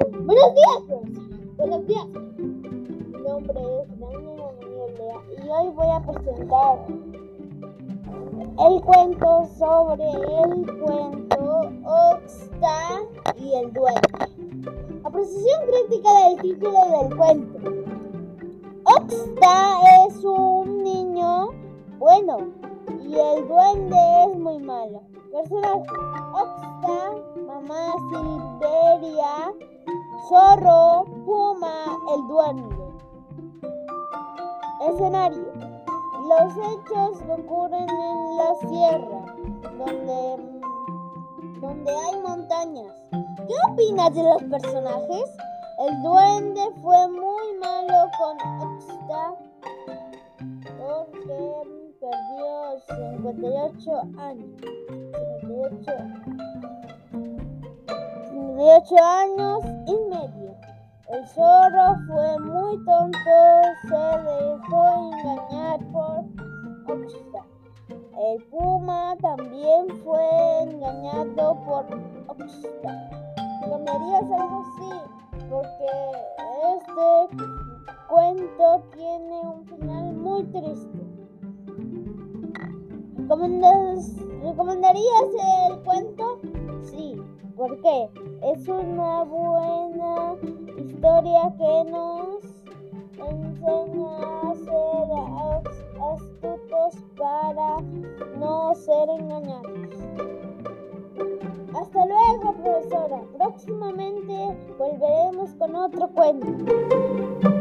Buenos días, profesora. Buenos días. Mi nombre es Daniela Lea y hoy voy a presentar el cuento sobre el cuento Oxta y el duende. Apreciación crítica del título del cuento. Oxta es un niño bueno y el duende es muy malo. Personajes: Oxta, mamá Silveria, Zorro, Puma, el duende. Escenario. Los hechos ocurren en la sierra, donde, donde hay montañas. ¿Qué opinas de los personajes? El duende fue muy malo con Oxta porque perdió 58 años. 58, 58 años El zorro fue muy tonto, se dejó engañar por Oxta. El puma también fue engañado por Oxta. ¿Cambiarías algo? Sí, porque este cuento tiene un final muy triste. ¿Recomendarías el cuento? ¿Por qué? Es una buena historia que nos enseña a ser astutos para no ser engañados. Hasta luego, profesora. Próximamente volveremos con otro cuento.